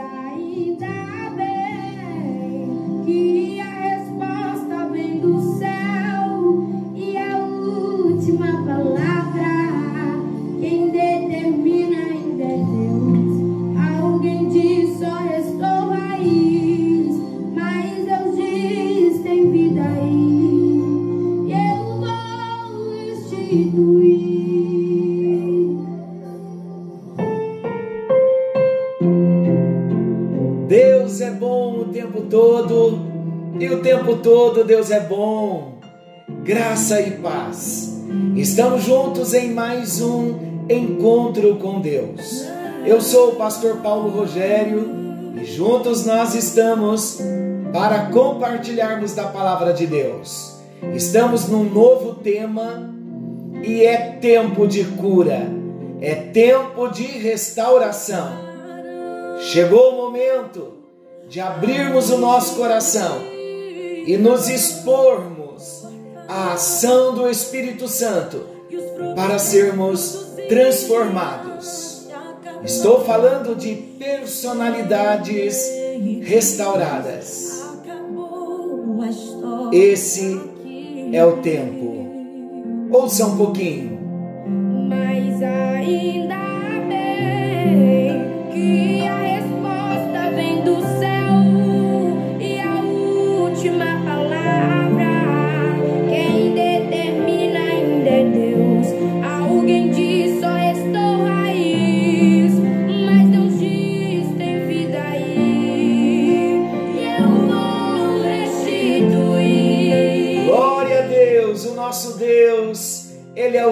ainda bem Deus é bom. Graça e paz. Estamos juntos em mais um encontro com Deus. Eu sou o pastor Paulo Rogério e juntos nós estamos para compartilharmos da palavra de Deus. Estamos num novo tema e é tempo de cura, é tempo de restauração. Chegou o momento de abrirmos o nosso coração e nos expormos à ação do Espírito Santo para sermos transformados. Estou falando de personalidades restauradas. Esse é o tempo. Ouça um pouquinho.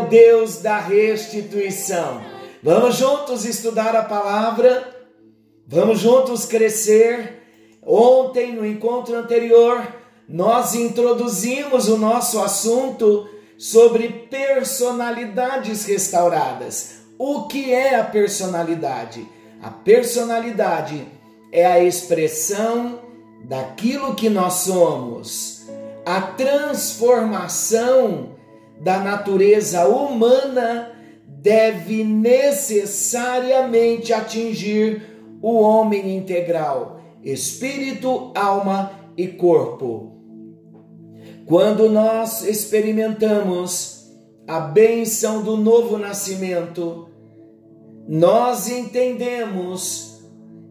Deus da restituição. Vamos juntos estudar a palavra, vamos juntos crescer. Ontem, no encontro anterior, nós introduzimos o nosso assunto sobre personalidades restauradas. O que é a personalidade? A personalidade é a expressão daquilo que nós somos, a transformação da natureza humana deve necessariamente atingir o homem integral, espírito, alma e corpo. Quando nós experimentamos a bênção do novo nascimento, nós entendemos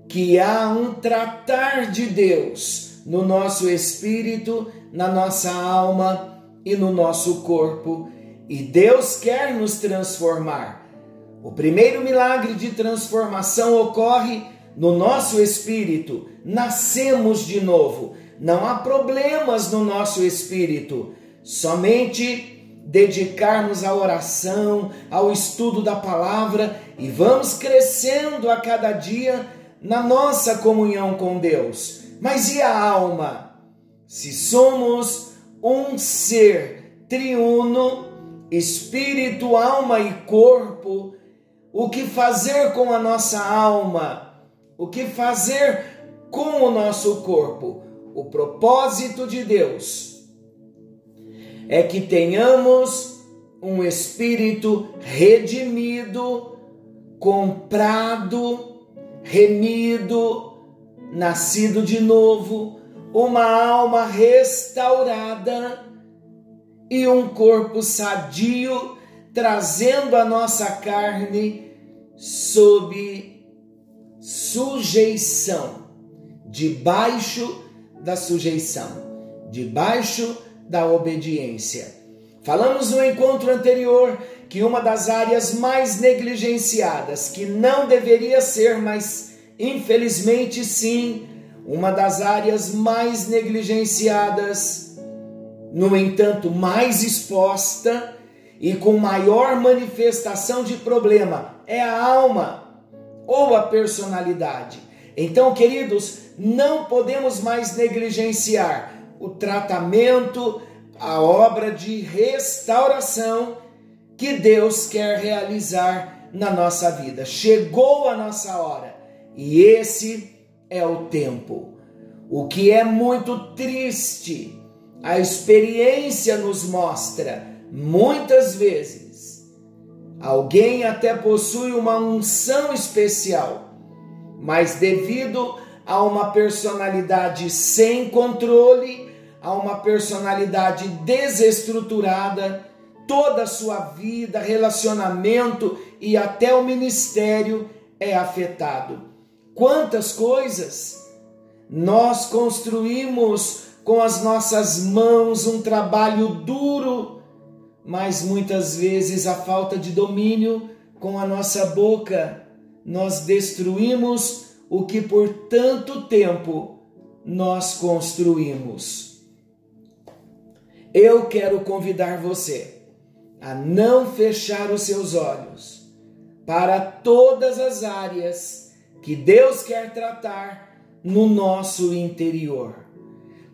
que há um tratar de Deus no nosso espírito, na nossa alma e no nosso corpo, e Deus quer nos transformar. O primeiro milagre de transformação ocorre no nosso espírito, nascemos de novo. Não há problemas no nosso espírito, somente dedicarmos à oração, ao estudo da palavra e vamos crescendo a cada dia na nossa comunhão com Deus. Mas e a alma? Se somos um ser triuno, espírito, alma e corpo, o que fazer com a nossa alma? O que fazer com o nosso corpo? O propósito de Deus é que tenhamos um espírito redimido, comprado, remido, nascido de novo, uma alma restaurada e um corpo sadio, trazendo a nossa carne sob sujeição, debaixo da sujeição, debaixo da obediência. Falamos no encontro anterior que uma das áreas mais negligenciadas, que não deveria ser, mas infelizmente sim, uma das áreas mais negligenciadas, no entanto, mais exposta e com maior manifestação de problema é a alma ou a personalidade. Então, queridos, não podemos mais negligenciar o tratamento, a obra de restauração que Deus quer realizar na nossa vida. Chegou a nossa hora e esse é o tempo. O que é muito triste, a experiência nos mostra muitas vezes. Alguém até possui uma unção especial, mas devido a uma personalidade sem controle, a uma personalidade desestruturada, toda a sua vida, relacionamento e até o ministério é afetado. Quantas coisas nós construímos com as nossas mãos um trabalho duro, mas muitas vezes a falta de domínio com a nossa boca nós destruímos o que por tanto tempo nós construímos. Eu quero convidar você a não fechar os seus olhos para todas as áreas que Deus quer tratar no nosso interior.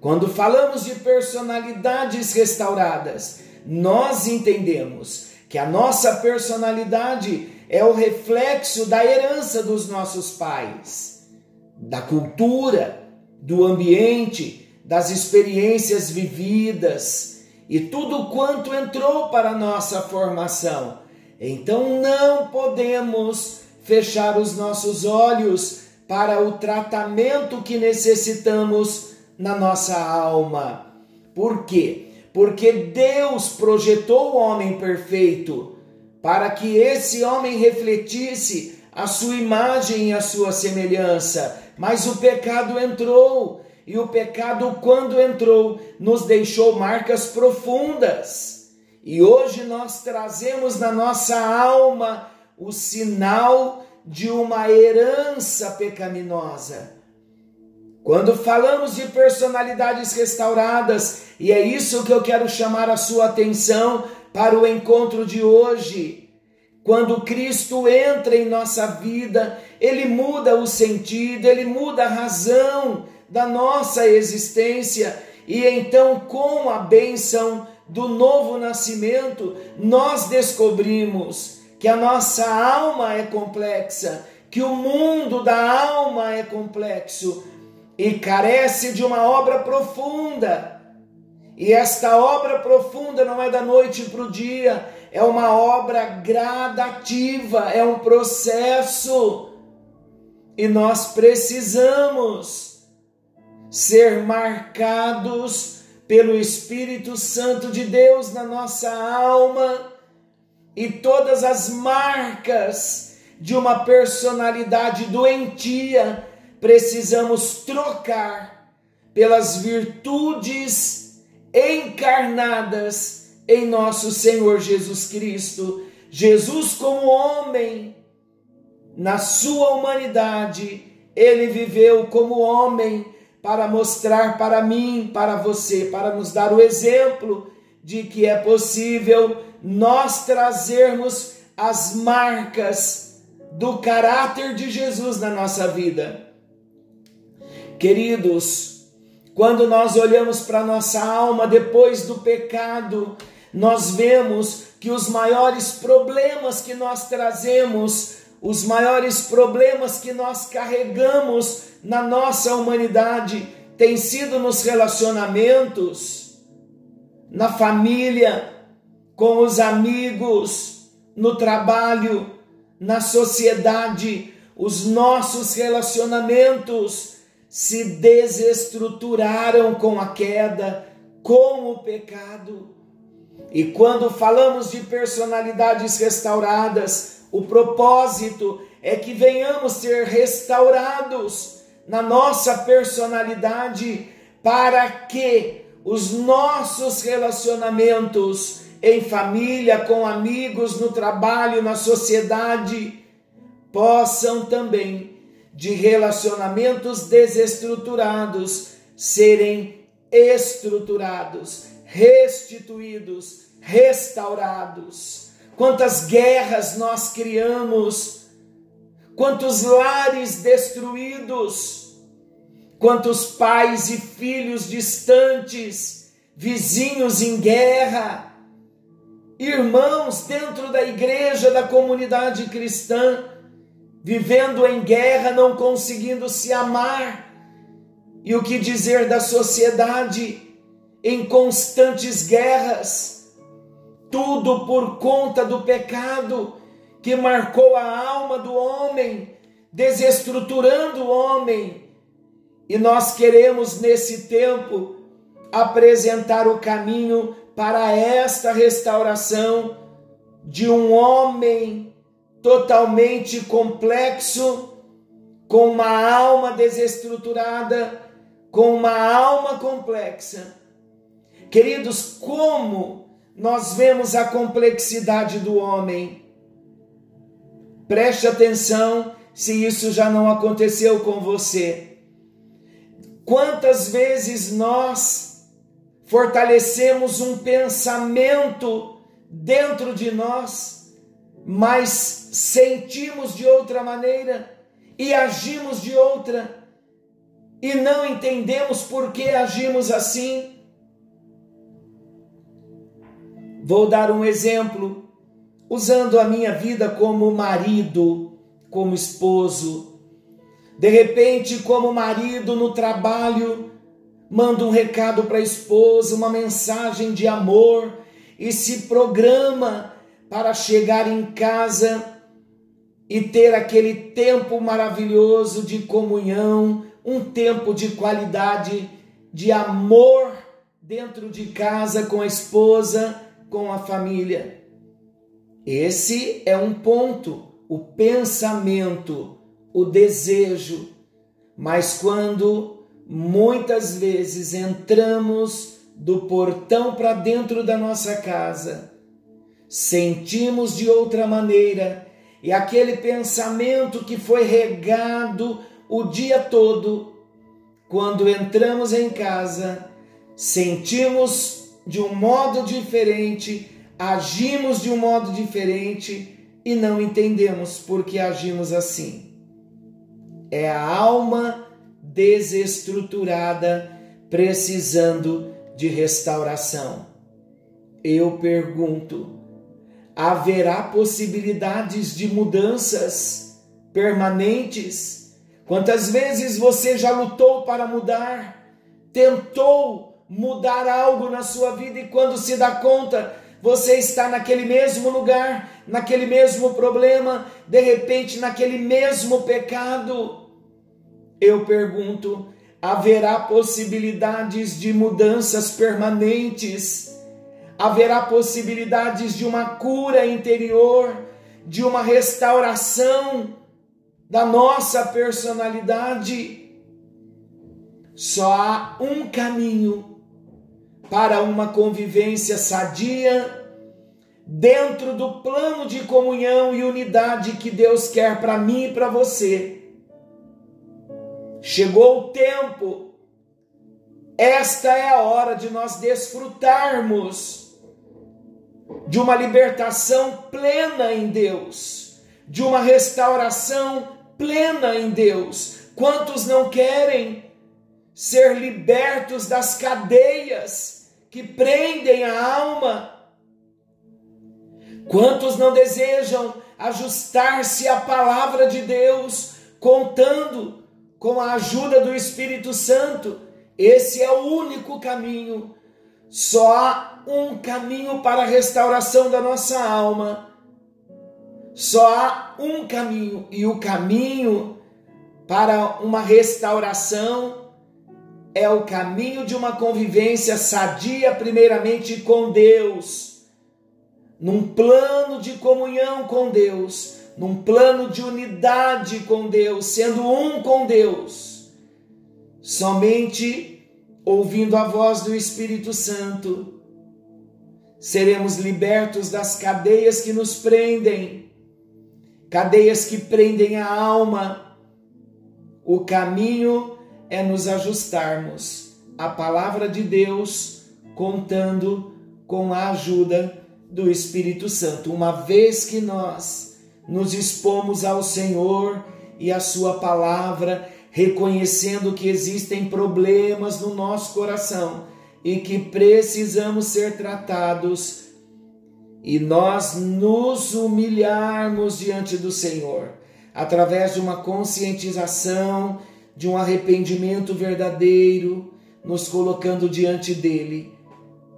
Quando falamos de personalidades restauradas, nós entendemos que a nossa personalidade é o reflexo da herança dos nossos pais, da cultura, do ambiente, das experiências vividas e tudo quanto entrou para a nossa formação. Então não podemos fechar os nossos olhos para o tratamento que necessitamos na nossa alma. Por quê? Porque Deus projetou o homem perfeito para que esse homem refletisse a sua imagem e a sua semelhança. Mas o pecado entrou, e o pecado, quando entrou, nos deixou marcas profundas. E hoje nós trazemos na nossa alma o sinal de uma herança pecaminosa. Quando falamos de personalidades restauradas, e é isso que eu quero chamar a sua atenção, para o encontro de hoje. Quando Cristo entra em nossa vida, ele muda o sentido, ele muda a razão da nossa existência, e então, com a bênção do novo nascimento, nós descobrimos que a nossa alma é complexa, que o mundo da alma é complexo e carece de uma obra profunda e esta obra profunda não é da noite para o dia, é uma obra gradativa, é um processo. E nós precisamos ser marcados pelo Espírito Santo de Deus na nossa alma e todas as marcas de uma personalidade doentia precisamos trocar pelas virtudes encarnadas em nosso Senhor Jesus Cristo. Jesus, como homem, na sua humanidade, ele viveu como homem para mostrar para mim, para você, para nos dar o exemplo de que é possível nós trazermos as marcas do caráter de Jesus na nossa vida. Queridos, quando nós olhamos para nossa alma depois do pecado, nós vemos que os maiores problemas que nós trazemos, os maiores problemas que nós carregamos na nossa humanidade, têm sido nos relacionamentos, na família, com os amigos, no trabalho, na sociedade, os nossos relacionamentos se desestruturaram com a queda, com o pecado. E quando falamos de personalidades restauradas, o propósito é que venhamos ser restaurados na nossa personalidade para que os nossos relacionamentos em família, com amigos, no trabalho, na sociedade, possam também de relacionamentos desestruturados serem estruturados, restituídos, restaurados. Quantas guerras nós criamos, quantos lares destruídos, quantos pais e filhos distantes, vizinhos em guerra, irmãos dentro da igreja, da comunidade cristã vivendo em guerra, não conseguindo se amar. E o que dizer da sociedade em constantes guerras? Tudo por conta do pecado que marcou a alma do homem, desestruturando o homem. E nós queremos nesse tempo apresentar o caminho para esta restauração de um homem totalmente complexo, com uma alma desestruturada, com uma alma complexa. Queridos, como nós vemos a complexidade do homem? Preste atenção se isso já não aconteceu com você. Quantas vezes nós fortalecemos um pensamento dentro de nós, mas sentimos de outra maneira e agimos de outra e não entendemos por que agimos assim? Vou dar um exemplo, usando a minha vida como marido, como esposo. De repente, como marido no trabalho, manda um recado para a esposa, uma mensagem de amor e se programa para chegar em casa e ter aquele tempo maravilhoso de comunhão, um tempo de qualidade, de amor dentro de casa com a esposa, com a família. Esse é um ponto, o pensamento, o desejo. Mas quando muitas vezes entramos do portão para dentro da nossa casa, sentimos de outra maneira e aquele pensamento que foi regado o dia todo, quando entramos em casa, sentimos de um modo diferente, agimos de um modo diferente e não entendemos por que agimos assim. É a alma desestruturada precisando de restauração. Eu pergunto: haverá possibilidades de mudanças permanentes? Quantas vezes você já lutou para mudar, tentou mudar algo na sua vida e quando se dá conta, você está naquele mesmo lugar, naquele mesmo problema, de repente naquele mesmo pecado? Eu pergunto: haverá possibilidades de mudanças permanentes? Haverá possibilidades de uma cura interior, de uma restauração da nossa personalidade? Só há um caminho para uma convivência sadia dentro do plano de comunhão e unidade que Deus quer para mim e para você. Chegou o tempo, esta é a hora de nós desfrutarmos de uma libertação plena em Deus, de uma restauração plena em Deus. Quantos não querem ser libertos das cadeias que prendem a alma? Quantos não desejam ajustar-se à palavra de Deus, contando com a ajuda do Espírito Santo? Esse é o único caminho. Só há um caminho para a restauração da nossa alma. Só há um caminho, e o caminho para uma restauração é o caminho de uma convivência sadia, primeiramente com Deus, num plano de comunhão com Deus, num plano de unidade com Deus, sendo um com Deus, somente ouvindo a voz do Espírito Santo, seremos libertos das cadeias que nos prendem, cadeias que prendem a alma. O caminho é nos ajustarmos à palavra de Deus, contando com a ajuda do Espírito Santo. Uma vez que nós nos expomos ao Senhor e à Sua palavra, reconhecendo que existem problemas no nosso coração e que precisamos ser tratados, e nós nos humilharmos diante do Senhor, através de uma conscientização, de um arrependimento verdadeiro, nos colocando diante dele,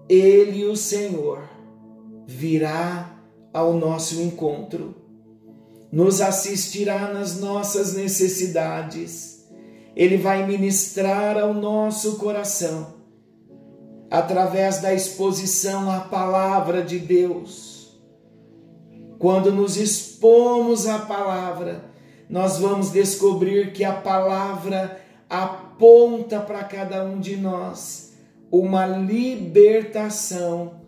ele, o Senhor, virá ao nosso encontro nos assistirá nas nossas necessidades, Ele vai ministrar ao nosso coração, através da exposição à palavra de Deus. Quando nos expomos à palavra, nós vamos descobrir que a palavra aponta para cada um de nós uma libertação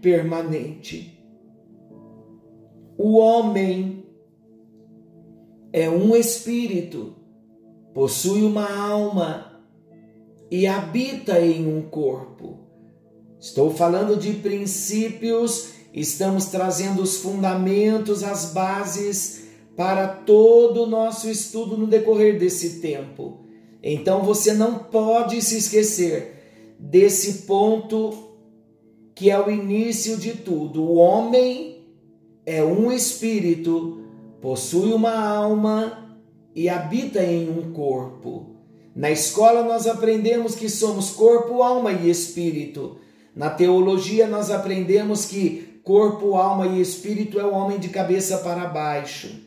permanente. O homem é um espírito, possui uma alma e habita em um corpo. Estou falando de princípios, estamos trazendo os fundamentos, as bases para todo o nosso estudo no decorrer desse tempo. Então você não pode se esquecer desse ponto que é o início de tudo. O homem é um espírito possui uma alma e habita em um corpo. Na escola nós aprendemos que somos corpo, alma e espírito. Na teologia nós aprendemos que corpo, alma e espírito é o homem de cabeça para baixo.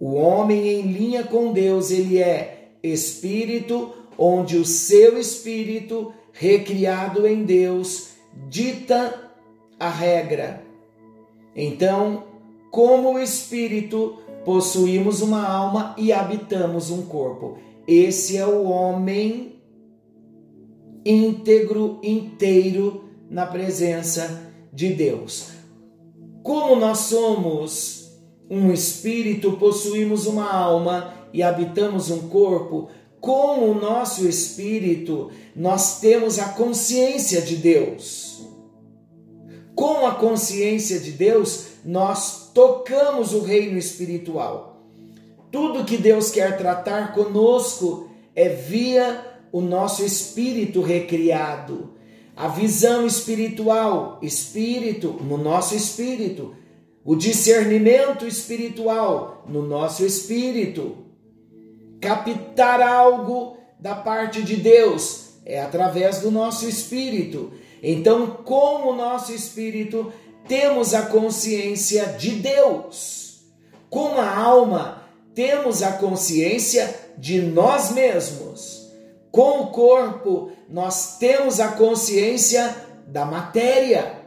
O homem em linha com Deus, ele é espírito, onde o seu espírito, recriado em Deus, dita a regra. Então, como espírito, possuímos uma alma e habitamos um corpo. Esse é o homem íntegro, inteiro na presença de Deus. Como nós somos um espírito, possuímos uma alma e habitamos um corpo, com o nosso espírito, nós temos a consciência de Deus. Com a consciência de Deus, nós tocamos o reino espiritual. Tudo que Deus quer tratar conosco é via o nosso espírito recriado. A visão espiritual, espírito no nosso espírito. O discernimento espiritual no nosso espírito. Captar algo da parte de Deus é através do nosso espírito. Então, com o nosso espírito, temos a consciência de Deus. Com a alma, temos a consciência de nós mesmos. Com o corpo, nós temos a consciência da matéria.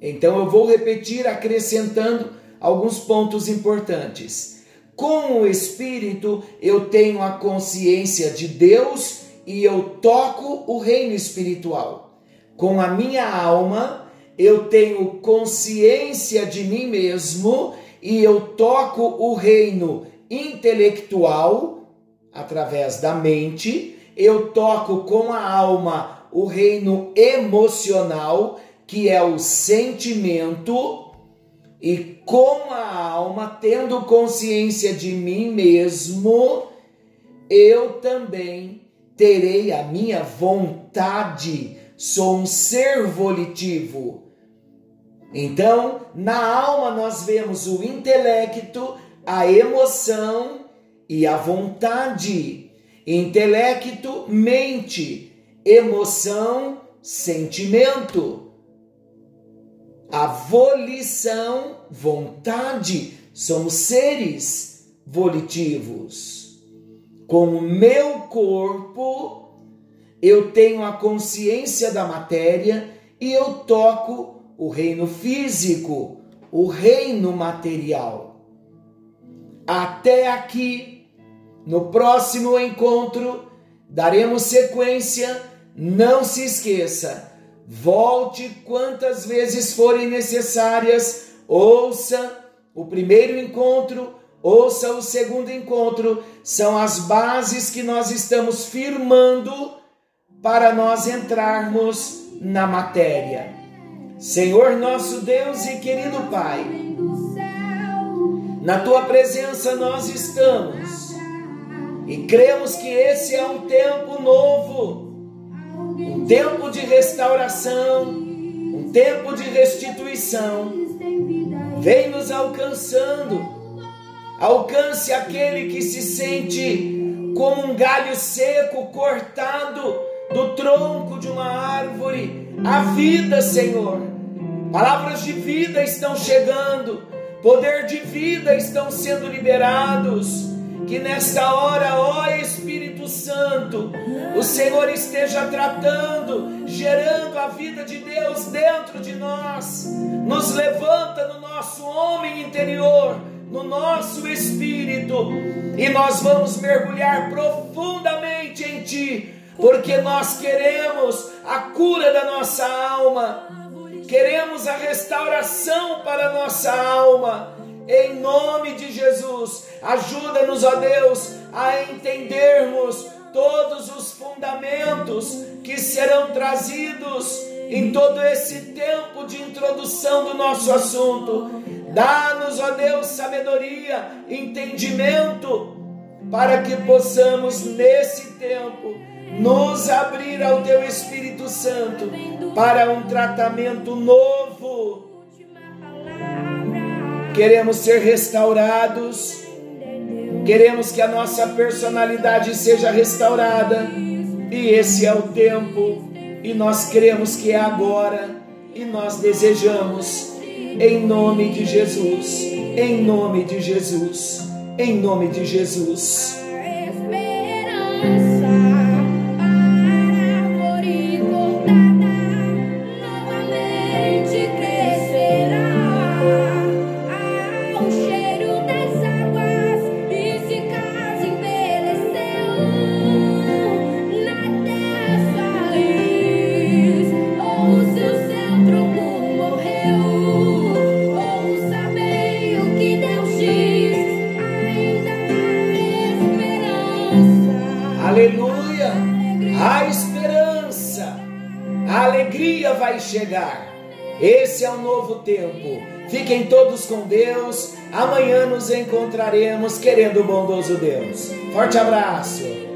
Então eu vou repetir acrescentando alguns pontos importantes. Com o espírito, eu tenho a consciência de Deus e eu toco o reino espiritual. Com a minha alma, eu tenho consciência de mim mesmo e eu toco o reino intelectual através da mente, eu toco com a alma o reino emocional, que é o sentimento, e com a alma, tendo consciência de mim mesmo, eu também terei a minha vontade. Sou um ser volitivo então, na alma nós vemos o intelecto, a emoção e a vontade. Intelecto, mente, emoção, sentimento. A volição, vontade, somos seres volitivos. Com o meu corpo, eu tenho a consciência da matéria e eu toco o reino físico, o reino material. Até aqui, no próximo encontro, daremos sequência. Não se esqueça, volte quantas vezes forem necessárias, ouça o primeiro encontro, ouça o segundo encontro, são as bases que nós estamos firmando para nós entrarmos na matéria. Senhor nosso Deus e querido Pai, na tua presença nós estamos e cremos que esse é um tempo novo, um tempo de restauração, um tempo de restituição. Vem nos alcançando, alcance aquele que se sente como um galho seco cortado do tronco de uma árvore a vida, Senhor. Palavras de vida estão chegando, poder de vida estão sendo liberados. Que nesta hora, ó Espírito Santo, o Senhor esteja tratando, gerando a vida de Deus dentro de nós, nos levanta no nosso homem interior, no nosso espírito, e nós vamos mergulhar profundamente em Ti, porque nós queremos a cura da nossa alma, queremos a restauração para a nossa alma em nome de Jesus. Ajuda-nos, ó Deus, a entendermos todos os fundamentos que serão trazidos em todo esse tempo de introdução do nosso assunto. Dá-nos, ó Deus, sabedoria, entendimento, para que possamos, nesse tempo, nos abrir ao Teu Espírito Santo para um tratamento novo. Queremos ser restaurados, queremos que a nossa personalidade seja restaurada, e esse é o tempo, e nós cremos que é agora, e nós desejamos, em nome de Jesus, em nome de Jesus, em nome de Jesus. Chegar. Esse é o novo tempo. Fiquem todos com Deus. Amanhã nos encontraremos, querendo o bondoso Deus. Forte abraço.